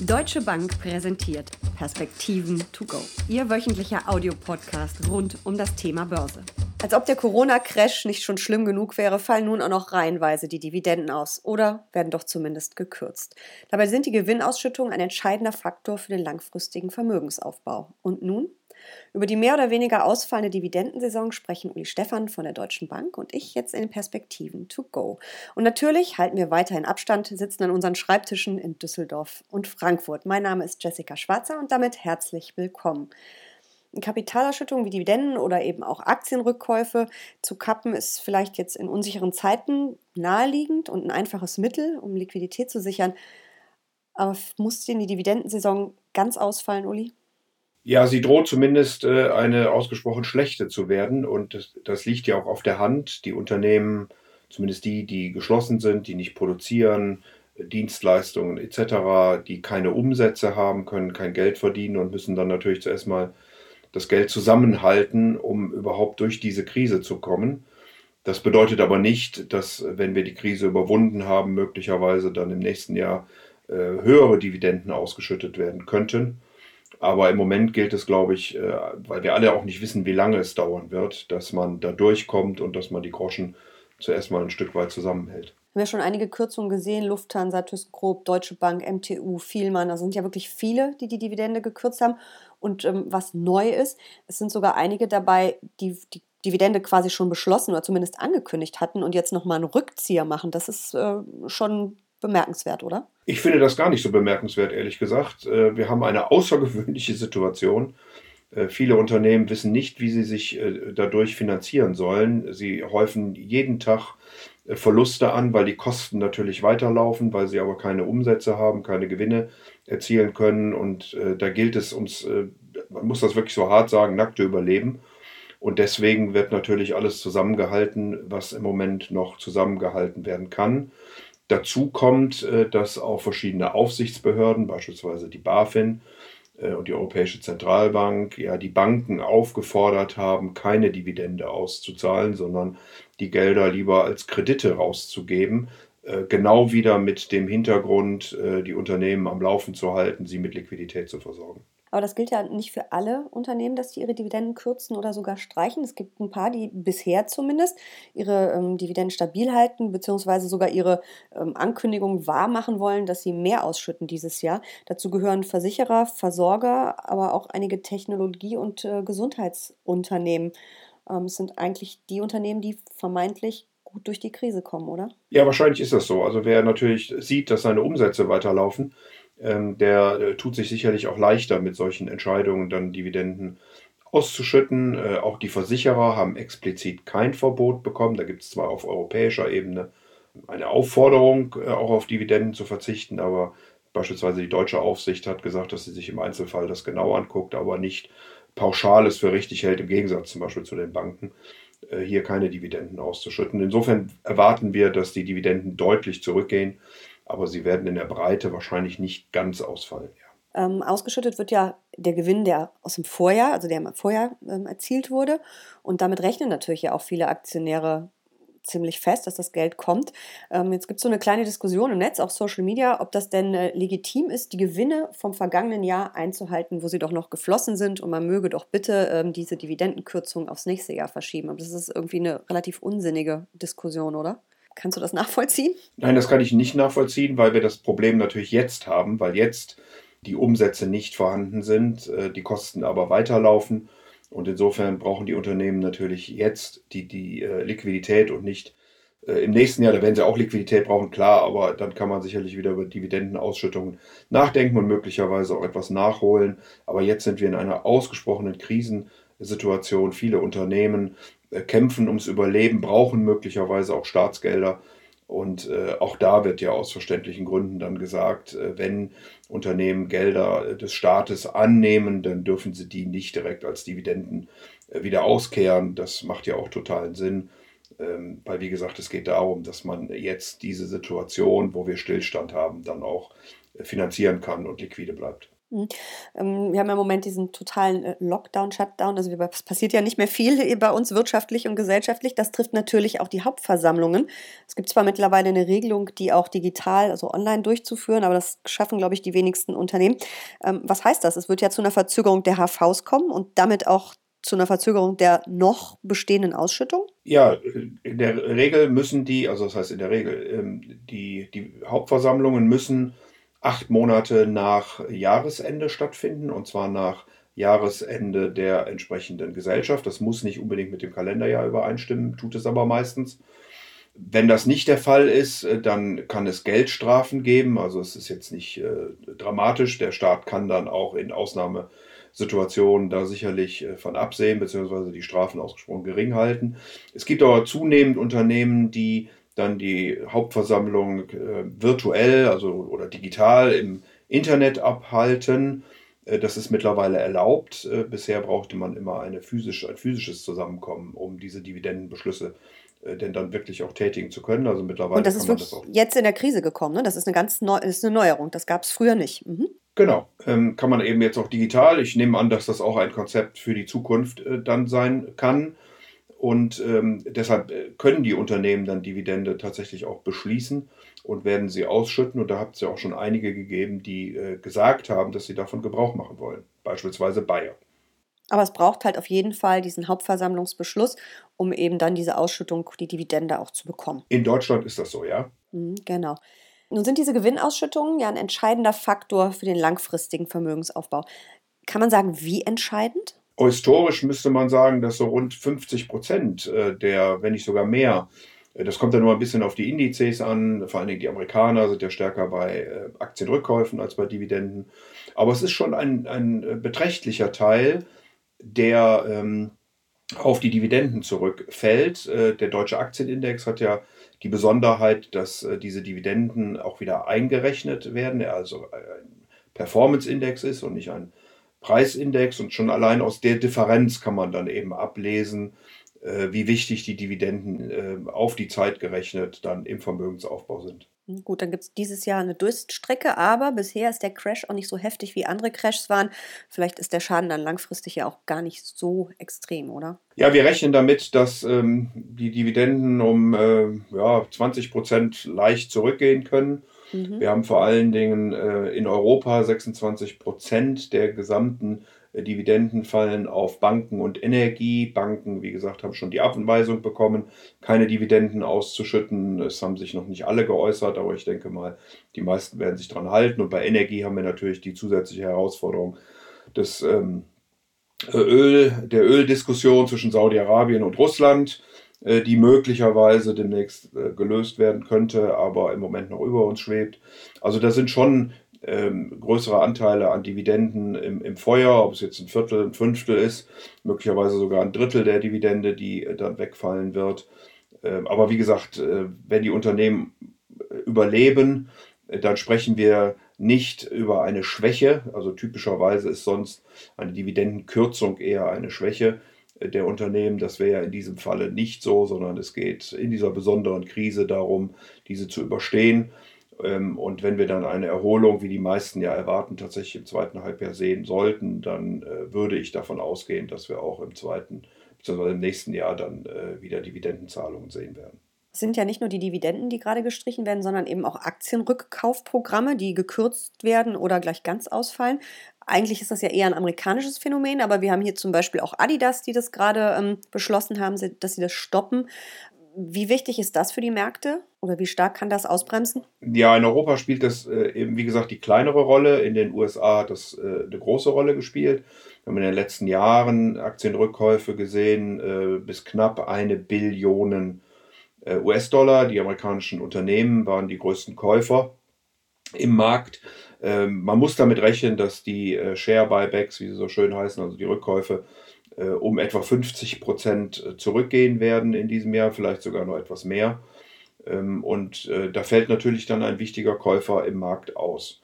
Deutsche Bank präsentiert Perspektiven to go. Ihr wöchentlicher Audiopodcast rund um das Thema Börse. Als ob der Corona-Crash nicht schon schlimm genug wäre, fallen nun auch noch reihenweise die Dividenden aus oder werden doch zumindest gekürzt. Dabei sind die Gewinnausschüttungen ein entscheidender Faktor für den langfristigen Vermögensaufbau. Und nun über die mehr oder weniger ausfallende Dividendensaison sprechen Uli Stefan von der Deutschen Bank und ich jetzt in Perspektiven to go. Und natürlich halten wir weiterhin Abstand, sitzen an unseren Schreibtischen in Düsseldorf und Frankfurt. Mein Name ist Jessica Schwarzer und damit herzlich willkommen. Kapitalausschüttungen wie Dividenden oder eben auch Aktienrückkäufe zu kappen, ist vielleicht jetzt in unsicheren Zeiten naheliegend und ein einfaches Mittel, um Liquidität zu sichern. Aber muss denn die Dividendensaison ganz ausfallen, Uli? Ja, sie droht zumindest äh, eine ausgesprochen schlechte zu werden. Und das, das, liegt ja auch auf der Hand. Die Unternehmen, zumindest die, die geschlossen sind, die nicht produzieren, Dienstleistungen etc., die keine Umsätze haben, können kein Geld verdienen und müssen dann natürlich zuerst mal das Geld zusammenhalten, um überhaupt durch diese Krise zu kommen. Das bedeutet aber nicht, dass wenn wir die Krise überwunden haben, möglicherweise dann im nächsten Jahr äh, höhere Dividenden ausgeschüttet werden könnten. Aber im Moment gilt es, glaube ich, äh, weil wir alle auch nicht wissen, wie lange es dauern wird, dass man da durchkommt und dass man die Groschen zuerst mal ein Stück weit zusammenhält. Wir haben ja schon einige Kürzungen gesehen, Lufthansa, ThyssenKrupp, Deutsche Bank, MTU, Vielmann. Da sind ja wirklich viele, die die Dividende gekürzt haben. Und ähm, was neu ist, es sind sogar einige dabei, die die Dividende quasi schon beschlossen oder zumindest angekündigt hatten und jetzt nochmal einen Rückzieher machen. Das ist äh, schon bemerkenswert, oder? Ich finde das gar nicht so bemerkenswert, ehrlich gesagt. Äh, wir haben eine außergewöhnliche Situation. Äh, viele Unternehmen wissen nicht, wie sie sich äh, dadurch finanzieren sollen. Sie häufen jeden Tag Verluste an, weil die Kosten natürlich weiterlaufen, weil sie aber keine Umsätze haben, keine Gewinne erzielen können. Und da gilt es uns, man muss das wirklich so hart sagen, nackte Überleben. Und deswegen wird natürlich alles zusammengehalten, was im Moment noch zusammengehalten werden kann. Dazu kommt, äh, dass auch verschiedene Aufsichtsbehörden, beispielsweise die BaFin äh, und die Europäische Zentralbank, ja die Banken aufgefordert haben, keine Dividende auszuzahlen, sondern die Gelder lieber als Kredite rauszugeben. Äh, genau wieder mit dem Hintergrund, die Unternehmen am Laufen zu halten, sie mit Liquidität zu versorgen. Aber das gilt ja nicht für alle Unternehmen, dass die ihre Dividenden kürzen oder sogar streichen. Es gibt ein paar, die bisher zumindest ihre ähm, Dividenden stabil halten, beziehungsweise sogar ihre ähm, Ankündigung wahrmachen wollen, dass sie mehr ausschütten dieses Jahr. Dazu gehören Versicherer, Versorger, aber auch einige Technologie- und äh, Gesundheitsunternehmen. Ähm, es sind eigentlich die Unternehmen, die vermeintlich gut durch die Krise kommen, oder? Ja, wahrscheinlich ist das so. Also wer natürlich sieht, dass seine Umsätze weiterlaufen, ähm, der äh, tut sich sicherlich auch leichter mit solchen Entscheidungen, dann Dividenden auszuschütten. Äh, auch die Versicherer haben explizit kein Verbot bekommen. Da gibt es zwar auf europäischer Ebene eine Aufforderung, äh, auch auf Dividenden zu verzichten, aber beispielsweise die deutsche Aufsicht hat gesagt, dass sie sich im Einzelfall das genau anguckt, aber nicht pauschal es für richtig hält, im Gegensatz zum Beispiel zu den Banken, äh, hier keine Dividenden auszuschütten. Insofern erwarten wir, dass die Dividenden deutlich zurückgehen aber sie werden in der Breite wahrscheinlich nicht ganz ausfallen. Ja. Ähm, ausgeschüttet wird ja der Gewinn, der aus dem Vorjahr, also der im Vorjahr ähm, erzielt wurde. Und damit rechnen natürlich ja auch viele Aktionäre ziemlich fest, dass das Geld kommt. Ähm, jetzt gibt es so eine kleine Diskussion im Netz, auch Social Media, ob das denn äh, legitim ist, die Gewinne vom vergangenen Jahr einzuhalten, wo sie doch noch geflossen sind und man möge doch bitte ähm, diese Dividendenkürzung aufs nächste Jahr verschieben. Aber das ist irgendwie eine relativ unsinnige Diskussion, oder? Kannst du das nachvollziehen? Nein, das kann ich nicht nachvollziehen, weil wir das Problem natürlich jetzt haben, weil jetzt die Umsätze nicht vorhanden sind, äh, die Kosten aber weiterlaufen. Und insofern brauchen die Unternehmen natürlich jetzt die, die äh, Liquidität und nicht äh, im nächsten Jahr. Da werden sie auch Liquidität brauchen, klar, aber dann kann man sicherlich wieder über Dividendenausschüttungen nachdenken und möglicherweise auch etwas nachholen. Aber jetzt sind wir in einer ausgesprochenen Krisensituation. Viele Unternehmen kämpfen ums Überleben, brauchen möglicherweise auch Staatsgelder. Und äh, auch da wird ja aus verständlichen Gründen dann gesagt, äh, wenn Unternehmen Gelder des Staates annehmen, dann dürfen sie die nicht direkt als Dividenden äh, wieder auskehren. Das macht ja auch totalen Sinn, ähm, weil wie gesagt, es geht darum, dass man jetzt diese Situation, wo wir Stillstand haben, dann auch äh, finanzieren kann und liquide bleibt. Mhm. Ähm, wir haben ja im Moment diesen totalen äh, Lockdown, Shutdown. Also es passiert ja nicht mehr viel bei uns wirtschaftlich und gesellschaftlich. Das trifft natürlich auch die Hauptversammlungen. Es gibt zwar mittlerweile eine Regelung, die auch digital, also online durchzuführen, aber das schaffen, glaube ich, die wenigsten Unternehmen. Ähm, was heißt das? Es wird ja zu einer Verzögerung der HVs kommen und damit auch zu einer Verzögerung der noch bestehenden Ausschüttung? Ja, in der Regel müssen die, also das heißt in der Regel, ähm, die, die Hauptversammlungen müssen acht Monate nach Jahresende stattfinden, und zwar nach Jahresende der entsprechenden Gesellschaft. Das muss nicht unbedingt mit dem Kalenderjahr übereinstimmen, tut es aber meistens. Wenn das nicht der Fall ist, äh, dann kann es Geldstrafen geben. Also es ist jetzt nicht äh, dramatisch. Der Staat kann dann auch in Ausnahmesituationen da sicherlich äh, von absehen, beziehungsweise die Strafen ausgesprochen gering halten. Es gibt aber zunehmend Unternehmen, die dann die Hauptversammlung äh, virtuell, also oder digital im Internet abhalten. Äh, das ist mittlerweile erlaubt. Äh, bisher brauchte man immer eine physische, ein physisches Zusammenkommen, um diese Dividendenbeschlüsse äh, denn dann wirklich auch tätigen zu können. Also mittlerweile Und das ist wirklich das jetzt in der Krise gekommen. Ne? Das ist eine ganz neu, ist eine Neuerung. Das gab es früher nicht. Mhm. Genau, ähm, kann man eben jetzt auch digital. Ich nehme an, dass das auch ein Konzept für die Zukunft äh, dann sein kann. Und ähm, deshalb äh, können die Unternehmen dann Dividende tatsächlich auch beschließen und werden sie ausschütten. Und da habt es ja auch schon einige gegeben, die äh, gesagt haben, dass sie davon Gebrauch machen wollen. Beispielsweise Bayer. Aber es braucht halt auf jeden Fall diesen Hauptversammlungsbeschluss, um eben dann diese Ausschüttung, die Dividende auch zu bekommen. In Deutschland ist das so, ja? Mhm, genau. Nun sind diese Gewinnausschüttungen ja ein entscheidender Faktor für den langfristigen Vermögensaufbau. Kann man sagen, wie entscheidend? Historisch müsste man sagen, dass so rund 50 Prozent äh, der, wenn nicht sogar mehr, äh, das kommt ja nur ein bisschen auf die Indizes an, vor allen Dingen die Amerikaner sind ja stärker bei äh, Aktienrückkäufen als bei Dividenden. Aber es ist schon ein, ein beträchtlicher Teil, der ähm, auf die Dividenden zurückfällt. Der deutsche Aktienindex hat ja die Besonderheit, dass diese Dividenden auch wieder eingerechnet werden, er also ein Performance-Index ist und nicht ein Preisindex und schon allein aus der Differenz kann man dann eben ablesen, äh, wie wichtig die Dividenden äh, auf die Zeit gerechnet dann im Vermögensaufbau sind. Gut, dann gibt es dieses Jahr eine Durststrecke, aber bisher ist der Crash auch nicht so heftig, wie andere Crashs waren. Vielleicht ist der Schaden dann langfristig ja auch gar nicht so extrem, oder? Ja, wir rechnen damit, dass ähm, die Dividenden um äh, ja, 20 Prozent leicht zurückgehen können. Mhm. Wir haben vor allen Dingen äh, in Europa 26 Prozent der gesamten äh, Dividenden fallen auf Banken und Energie. Banken, wie gesagt, haben schon die Abweisung bekommen, keine Dividenden auszuschütten. Es haben sich noch nicht alle geäußert, aber ich denke mal, die meisten werden sich daran halten. Und bei Energie haben wir natürlich die zusätzliche Herausforderung des ähm, Öl, der Öldiskussion zwischen Saudi-Arabien und Russland. Äh, die möglicherweise demnächst äh, gelöst werden könnte, aber im Moment noch über uns schwebt. Also da sind schon ähm, größere Anteile an Dividenden im, im, Feuer, ob es jetzt ein Viertel, ein Fünftel ist, möglicherweise sogar ein Drittel der Dividende, die äh, dann wegfallen wird. Ähm, aber wie gesagt, wenn die Unternehmen überleben, dann sprechen wir nicht über eine Schwäche. Also typischerweise ist sonst eine Dividendenkürzung eher eine Schwäche der Unternehmen. Das wäre ja in diesem Falle nicht so, sondern es geht in dieser besonderen Krise darum, diese zu überstehen. Ähm, und wenn wir dann eine Erholung, wie die meisten ja erwarten, tatsächlich im zweiten Halbjahr sehen sollten, dann äh, würde ich davon ausgehen, dass wir auch im zweiten bzw. im nächsten Jahr dann äh, wieder Dividendenzahlungen sehen werden. Es sind ja nicht nur die Dividenden, die gerade gestrichen werden, sondern eben auch Aktienrückkaufprogramme, die gekürzt werden oder gleich ganz ausfallen. Eigentlich ist das ja eher ein amerikanisches Phänomen, aber wir haben hier zum Beispiel auch Adidas, die das gerade ähm, beschlossen haben, dass sie das stoppen. Wie wichtig ist das für die Märkte oder wie stark kann das ausbremsen? Ja, in Europa spielt das äh, eben, wie gesagt, die kleinere Rolle. In den USA hat das äh, eine große Rolle gespielt. Wir haben in den letzten Jahren Aktienrückkäufe gesehen äh, bis knapp eine Billion äh, US-Dollar. Die amerikanischen Unternehmen waren die größten Käufer im Markt. Ähm, man muss damit rechnen, dass die äh, Share-Buybacks, wie sie so schön heißen, also die Rückkäufe, äh, um etwa 50 Prozent äh, zurückgehen werden in diesem Jahr, vielleicht sogar noch etwas mehr. Ähm, und äh, da fällt natürlich dann ein wichtiger Käufer im Markt aus.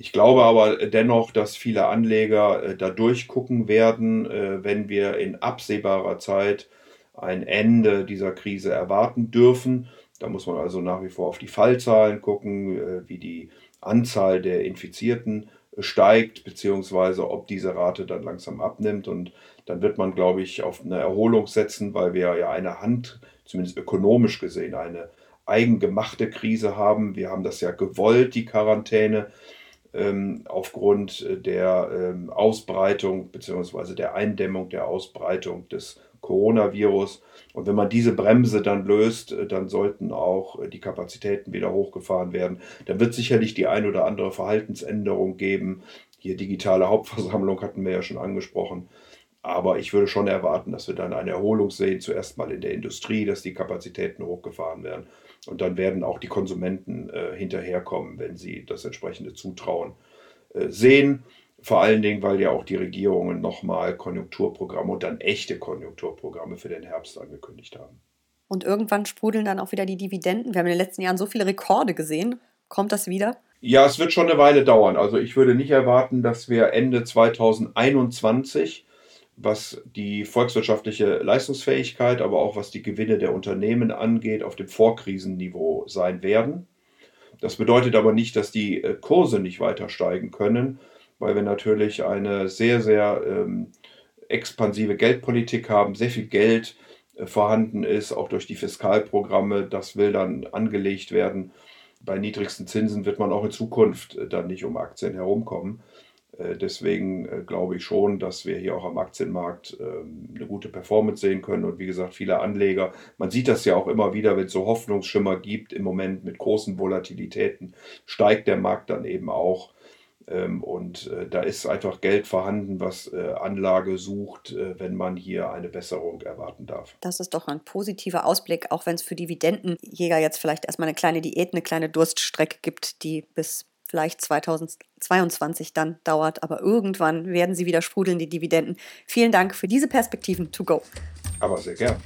Ich glaube aber dennoch, dass viele Anleger äh, da durchgucken werden, äh, wenn wir in absehbarer Zeit ein Ende dieser Krise erwarten dürfen. Da muss man also nach wie vor auf die Fallzahlen gucken, wie die Anzahl der Infizierten steigt, beziehungsweise ob diese Rate dann langsam abnimmt. Und dann wird man, glaube ich, auf eine Erholung setzen, weil wir ja eine Hand, zumindest ökonomisch gesehen, eine eigengemachte Krise haben. Wir haben das ja gewollt, die Quarantäne, ähm, aufgrund der ähm, Ausbreitung bzw. der Eindämmung der Ausbreitung des Coronavirus. Und wenn man diese Bremse dann löst, äh, dann sollten auch äh, die Kapazitäten wieder hochgefahren werden. Dann wird sicherlich die ein oder andere Verhaltensänderung geben. Hier digitale Hauptversammlung hatten wir ja schon angesprochen. Aber ich würde schon erwarten, dass wir dann eine Erholung sehen, zuerst mal in der Industrie, dass die Kapazitäten hochgefahren werden. Und dann werden auch die Konsumenten äh, hinterherkommen, wenn sie das entsprechende Zutrauen äh, sehen. Vor allen Dingen, weil ja auch die Regierungen nochmal Konjunkturprogramme und dann echte Konjunkturprogramme für den Herbst angekündigt haben. Und irgendwann sprudeln dann auch wieder die Dividenden. Wir haben in den letzten Jahren so viele Rekorde gesehen. Kommt das wieder? Ja, es wird schon eine Weile dauern. Also ich würde nicht erwarten, dass wir Ende 2021, was die volkswirtschaftliche Leistungsfähigkeit, aber auch was die Gewinne der Unternehmen angeht, auf dem Vorkrisenniveau sein werden. Das bedeutet aber nicht, dass die äh, Kurse nicht weiter steigen können, weil wir natürlich eine sehr, sehr ähm, expansive Geldpolitik haben, sehr viel Geld äh, vorhanden ist, auch durch die Fiskalprogramme. Das will dann angelegt werden. Bei niedrigsten Zinsen wird man auch in Zukunft äh, dann nicht um Aktien herumkommen. Äh, deswegen äh, glaube ich schon, dass wir hier auch am Aktienmarkt ähm, eine gute Performance sehen können. Und wie gesagt, viele Anleger, man sieht das ja auch immer wieder, wenn es so Hoffnungsschimmer gibt im Moment mit großen Volatilitäten, steigt der Markt dann eben auch. Ähm, und äh, da ist einfach Geld vorhanden, was äh, Anlage sucht, äh, wenn man hier eine Besserung erwarten darf. Das ist doch ein positiver Ausblick, auch wenn es für Dividendenjäger jetzt vielleicht erstmal eine kleine Diät, eine kleine Durststrecke gibt, die bis vielleicht 2022 dann dauert. Aber irgendwann werden sie wieder sprudeln, die Dividenden. Vielen Dank für diese Perspektiven to go. Aber sehr gern.